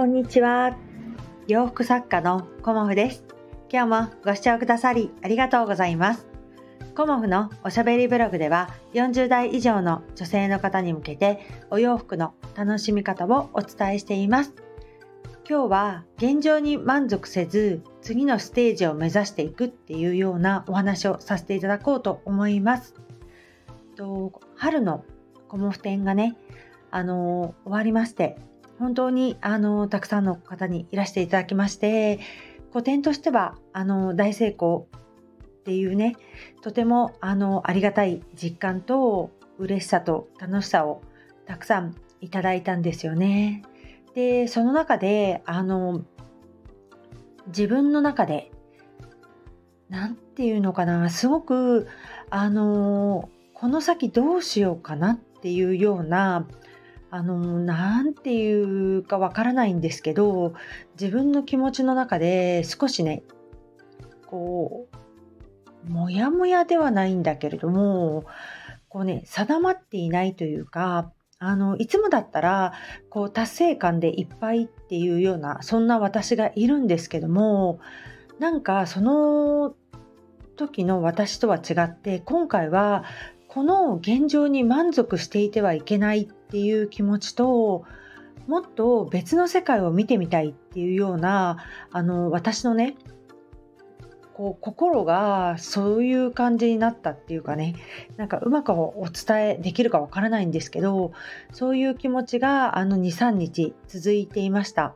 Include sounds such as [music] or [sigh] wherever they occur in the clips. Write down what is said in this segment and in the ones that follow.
こんにちは。洋服作家のコモフです。今日もご視聴くださりありがとうございます。コモフのおしゃべりブログでは40代以上の女性の方に向けてお洋服の楽しみ方をお伝えしています。今日は現状に満足せず次のステージを目指していくっていうようなお話をさせていただこうと思います。と春のコモフ展がね、あの終わりまして本当にあのたくさんの方にいらしていただきまして個展としてはあの大成功っていうねとてもあのありがたい実感と嬉しさと楽しさをたくさんいただいたんですよね。でその中であの自分の中で何て言うのかなすごくあのこの先どうしようかなっていうようなあの、なんていうかわからないんですけど、自分の気持ちの中で少しね、こう、もやもやではないんだけれども、こうね、定まっていないというか、あの、いつもだったら、こう、達成感でいっぱいっていうような、そんな私がいるんですけども、なんかその時の私とは違って、今回はこの現状に満足していてはいけないっていう気持ちともっと別の世界を見てみたいっていうようなあの私のねこう心がそういう感じになったっていうかねなんかうまくお伝えできるかわからないんですけどそういう気持ちがあの23日続いていました。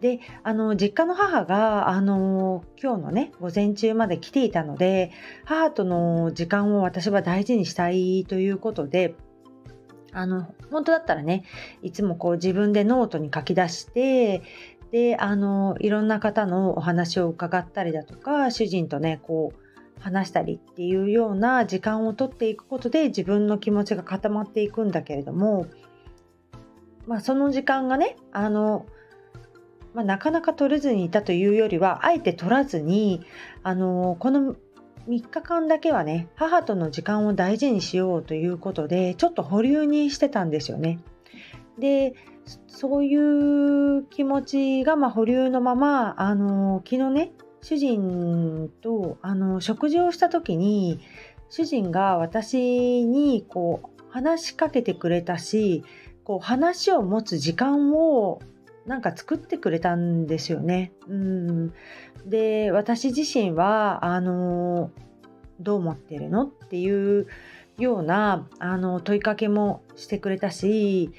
であの実家の母があの今日のね午前中まで来ていたので母との時間を私は大事にしたいということであの本当だったらねいつもこう自分でノートに書き出してであのいろんな方のお話を伺ったりだとか主人とねこう話したりっていうような時間をとっていくことで自分の気持ちが固まっていくんだけれどもまあその時間がねあのまあ、なかなか取れずにいたというよりはあえて取らずにあのこの3日間だけはね母との時間を大事にしようということでちょっと保留にしてたんですよね。でそういう気持ちがまあ保留のままあの昨日ね主人とあの食事をした時に主人が私にこう話しかけてくれたしこう話を持つ時間をなんか作ってくれたんですよね。うん、で私自身はあのどう思ってるのっていうようなあの問いかけもしてくれたし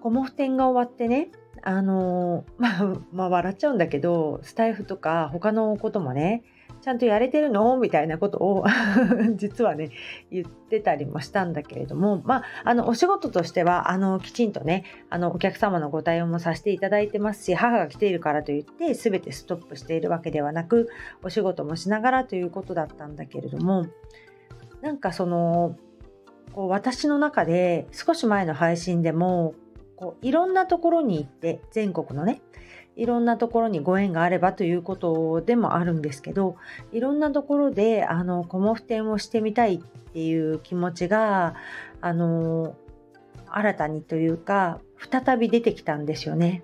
コモフ展が終わってねあのまあ、[laughs] まあ、笑っちゃうんだけどスタイフとか他のこともねちゃんとやれてるの？みたいなことを [laughs] 実はね言ってたりもしたんだけれどもまああのお仕事としてはあのきちんとねあのお客様のご対応もさせていただいてますし母が来ているからといって全てストップしているわけではなくお仕事もしながらということだったんだけれどもなんかそのこう私の中で少し前の配信でもこういろんなところに行って全国のねいろんなところにご縁があればということでもあるんですけどいろんなところであのコモフ展をしてみたいっていう気持ちがあの新たにというか再び出てきたんですよね。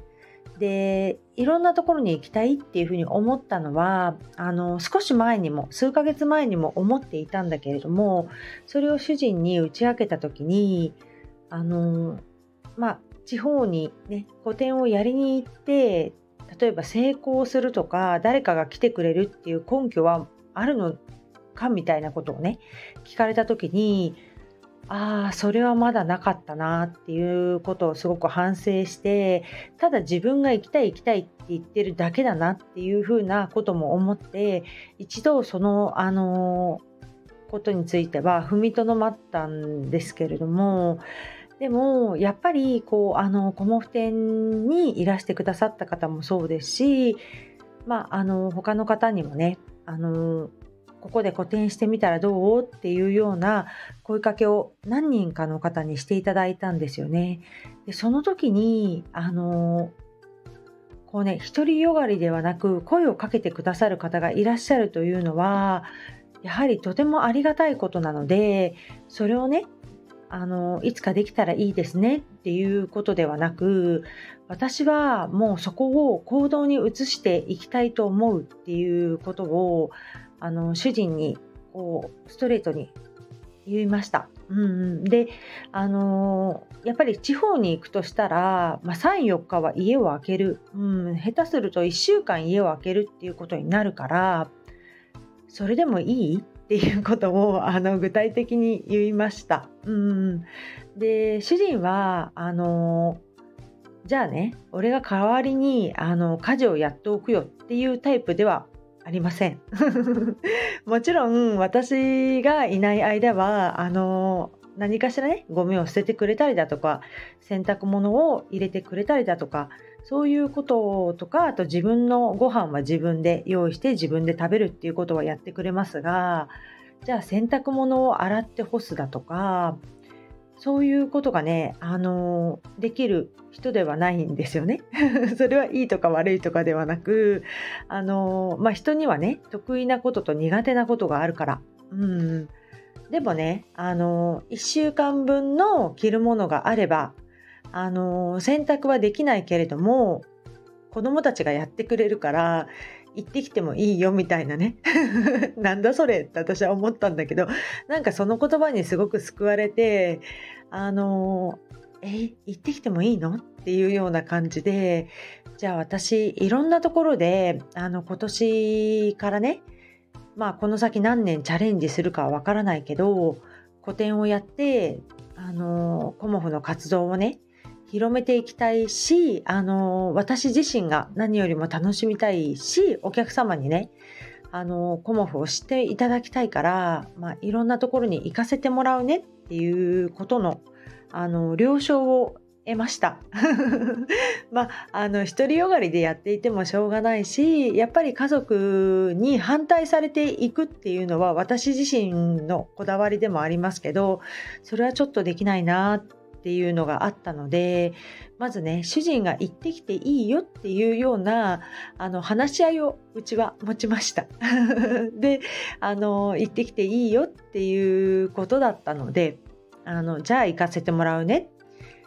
でいろんなところに行きたいっていうふうに思ったのはあの少し前にも数ヶ月前にも思っていたんだけれどもそれを主人に打ち明けた時にあのまあ地方にね個展をやりに行って例えば成功するとか誰かが来てくれるっていう根拠はあるのかみたいなことをね聞かれた時にああそれはまだなかったなっていうことをすごく反省してただ自分が行きたい行きたいって言ってるだけだなっていうふうなことも思って一度そのあのことについては踏みとどまったんですけれどもでもやっぱりこうあのコモフ展にいらしてくださった方もそうですし、まあ、あの他の方にもねあのここで個展してみたらどうっていうような声かけを何人かの方にしていただいたんですよね。でその時にあのこうね独りよがりではなく声をかけてくださる方がいらっしゃるというのはやはりとてもありがたいことなのでそれをねあのいつかできたらいいですねっていうことではなく私はもうそこを行動に移していきたいと思うっていうことをあの主人にこうストレートに言いました。うんうん、で、あの、やっぱり地方に行くとしたら、まあ、3、4日は家を空ける、うん、下手すると1週間家を空けるっていうことになるからそれでもいい？っていうことをあの具体的に言いました。うん、で主人はあの、じゃあね俺が代わりにあの家事をやっておくよっていうタイプではありません [laughs] もちろん私がいない間はあの何かしらねゴミを捨ててくれたりだとか洗濯物を入れてくれたりだとかそういうこととかあと自分のご飯は自分で用意して自分で食べるっていうことはやってくれますがじゃあ洗濯物を洗って干すだとかそういうことがね、あのできる人ではないんですよね。[laughs] それはいいとか悪いとかではなく、あのまあ、人にはね、得意なことと苦手なことがあるから。うん。でもね、あの1週間分の着るものがあれば、あの洗濯はできないけれども、子供たちがやってくれるから、行ってきてもいいよみたいなね。[laughs] なんだそれって私は思ったんだけどなんかその言葉にすごく救われてあのえ行ってきてもいいの？っていうような感じでじゃあ私いろんなところであの今年からねまあこの先何年チャレンジするかはわからないけど個展をやってあのコモフの活動をね広めていきたいし、あの私自身が何よりも楽しみたいし、お客様にね、あのコモフを知っていただきたいから、まあ、いろんなところに行かせてもらうねっていうことの、あの了承を得ました。[laughs] まあ、あの、独りよがりでやっていてもしょうがないし、やっぱり家族に反対されていくっていうのは私自身のこだわりでもありますけど、それはちょっとできないなってっていうのがあったのでまずね主人が行ってきていいよっていうようなあの話し合いをうちは持ちました。[laughs] であの行ってきていいよっていうことだったのであのじゃあ行かせてもらうね。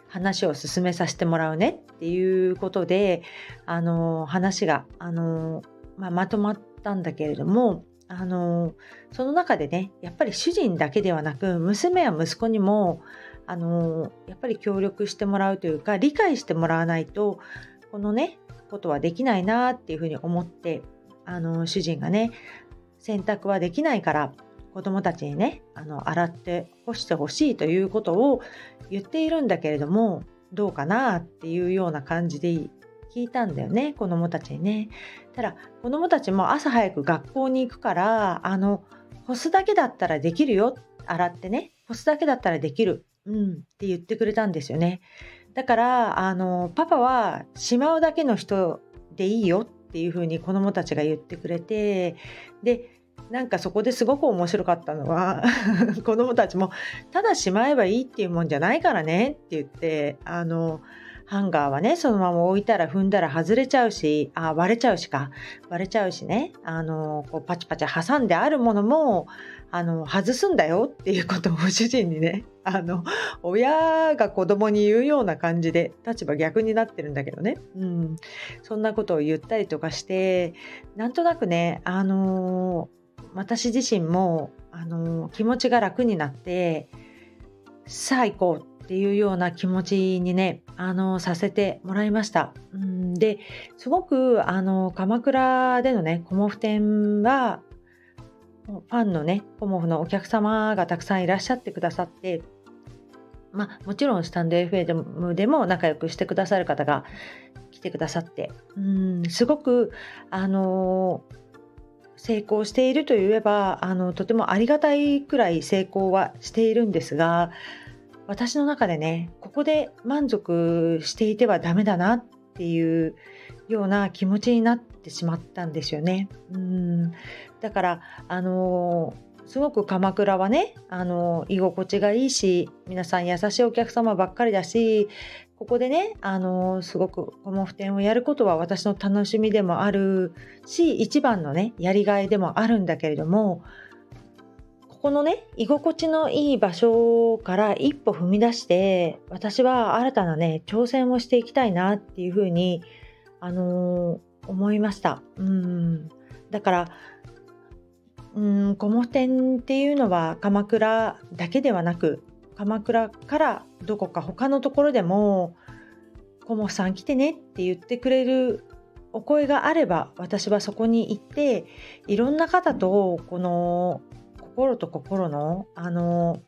話を進めさせてもらうね。っていうことであの話があの、まあ、まとまったんだけれどもあのその中でねやっぱり主人だけではなく娘や息子にもあのやっぱり協力してもらうというか理解してもらわないとこのねことはできないなっていうふうに思ってあの主人がね洗濯はできないから子供たちにねあの洗って干してほしいということを言っているんだけれどもどうかなっていうような感じで聞いたんだよね子供たちにね。ただ子供たちも朝早く学校に行くからあの干すだけだったらできるよ洗ってね干すだけだったらできるうん、って言ってくれたんですよね。だからあのパパはしまうだけの人でいいよっていうふうに子どもたちが言ってくれてでなんかそこですごく面白かったのは [laughs] 子どもたちもただしまえばいいっていうもんじゃないからねって言ってあのハンガーはね、そのまま置いたら踏んだら外れちゃうし、あ、割れちゃうしか、割れちゃうしね、あの、こうパチパチ挟んであるものも、あの、外すんだよっていうことを主人にね、あの、親が子供に言うような感じで、立場逆になってるんだけどね、うん、そんなことを言ったりとかして、なんとなくね、あの、私自身も、あの、気持ちが楽になって、さあ行こうっていうような気持ちにねあのさせてもらいました。うん。ですごくあの鎌倉でのねコモフ展はファンのねコモフのお客様がたくさんいらっしゃってくださってまあ、もちろんスタンド FM でも仲良くしてくださる方が来てくださってうんすごくあの成功しているといえばあのとてもありがたいくらい成功はしているんですが私の中でねここで満足していてはダメだなっていうような気持ちになってしまったんですよね。うんだからあのすごく鎌倉はね、あの居心地がいいし皆さん優しいお客様ばっかりだしここでね、あのすごくこの普天をやることは私の楽しみでもあるし一番のねやりがいでもあるんだけれどもここのね居心地のいい場所から一歩踏み出して私は新たなね挑戦をしていきたいなっていうふうにあのー、思いました。うん。だからうん古モ店っていうのは鎌倉だけではなく鎌倉からどこか他のところでも「コモさん来てね」って言ってくれるお声があれば私はそこに行っていろんな方とこの心と心のあの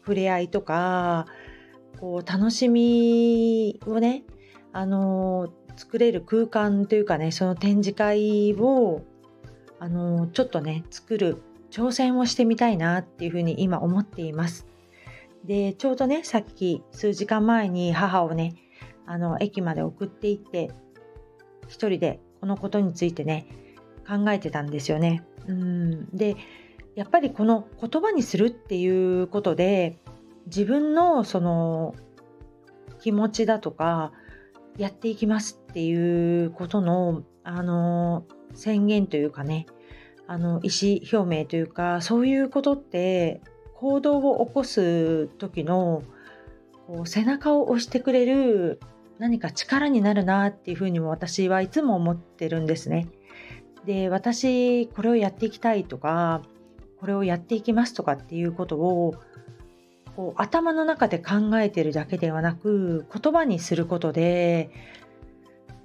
触れ合いとかこう楽しみをねあの作れる空間というかねその展示会をあのちょっとね作る挑戦をしてみたいなっていうふうに今思っています。でちょうどねさっき数時間前に母をねあの駅まで送っていって一人でこのことについてね考えてたんですよね。うんでやっぱりこの言葉にするっていうことで自分のその気持ちだとかやっていきますっていうことのあの宣言というかねあの意思表明というかそういうことって行動を起こす時のこう背中を押してくれる何か力になるなっていうふうにも私はいつも思ってるんですね。で私これをやっていきたいとかこれをやっていきますとかっていうことをこう頭の中で考えてるだけではなく言葉にすることで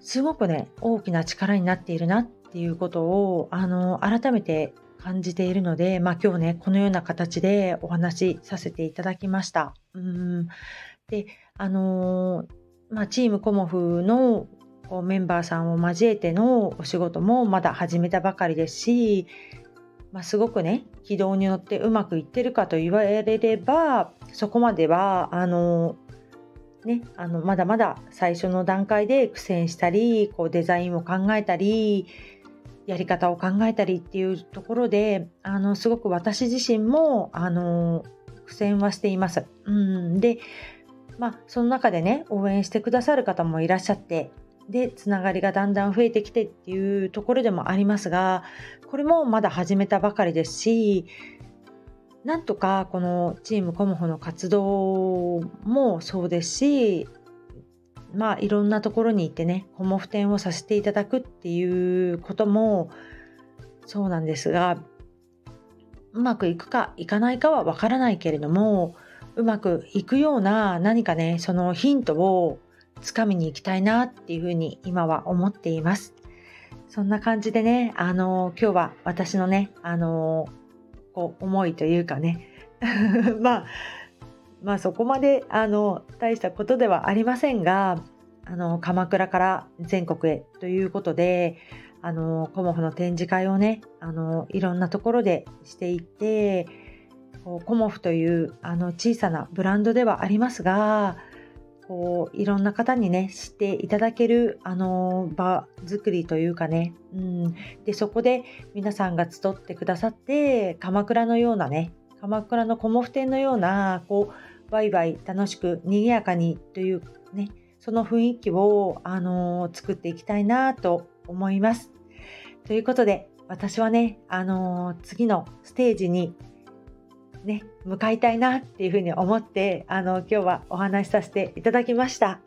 すごくね大きな力になっているなっていうことをあの改めて感じているので、まあ、今日ねこのような形でお話しさせていただきました。うんであのまあ、チームコモフのメンバーさんを交えてのお仕事もまだ始めたばかりですし、まあ、すごくね軌道に乗ってうまくいってるかと言われればそこまではあのね、あのまだまだ最初の段階で苦戦したりこうデザインを考えたりやり方を考えたりっていうところであのすごく私自身もあの苦戦はしています。うんでまあその中でね応援してくださる方もいらっしゃってでつながりがだんだん増えてきてっていうところでもありますがこれもまだ始めたばかりですしなんとかこのチームコモホの活動もそうですしまあいろんなところに行ってねコモフ展をさせていただくっていうこともそうなんですがうまくいくかいかないかはわからないけれどもうまくいくような何かねそのヒントをつかみに行きたいなっていうふうに今は思っています。そんな感じでね、あの今日は私のね、あのこう思いというかね、[laughs] まあ、まあそこまであの大したことではありませんが、あの鎌倉から全国へということで、あのコモフの展示会をね、あのいろんなところでしていって、こうコモフというあの小さなブランドではありますが、こういろんな方にね知っていただけるあの場作りというかね、うん、でそこで皆さんが集ってくださって鎌倉のようなね鎌倉のコモフ展のようなこうワイワイ楽しく賑やかにというねその雰囲気を、あの作っていきたいなと思います。ということで私はね、あの次のステージにね、向かいたいなっていうふうに思って、あの、今日はお話しさせていただきました。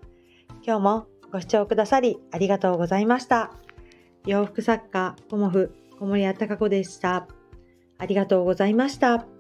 今日もご視聴くださりありがとうございました。洋服作家、コモフ、小森屋隆子でした。ありがとうございました。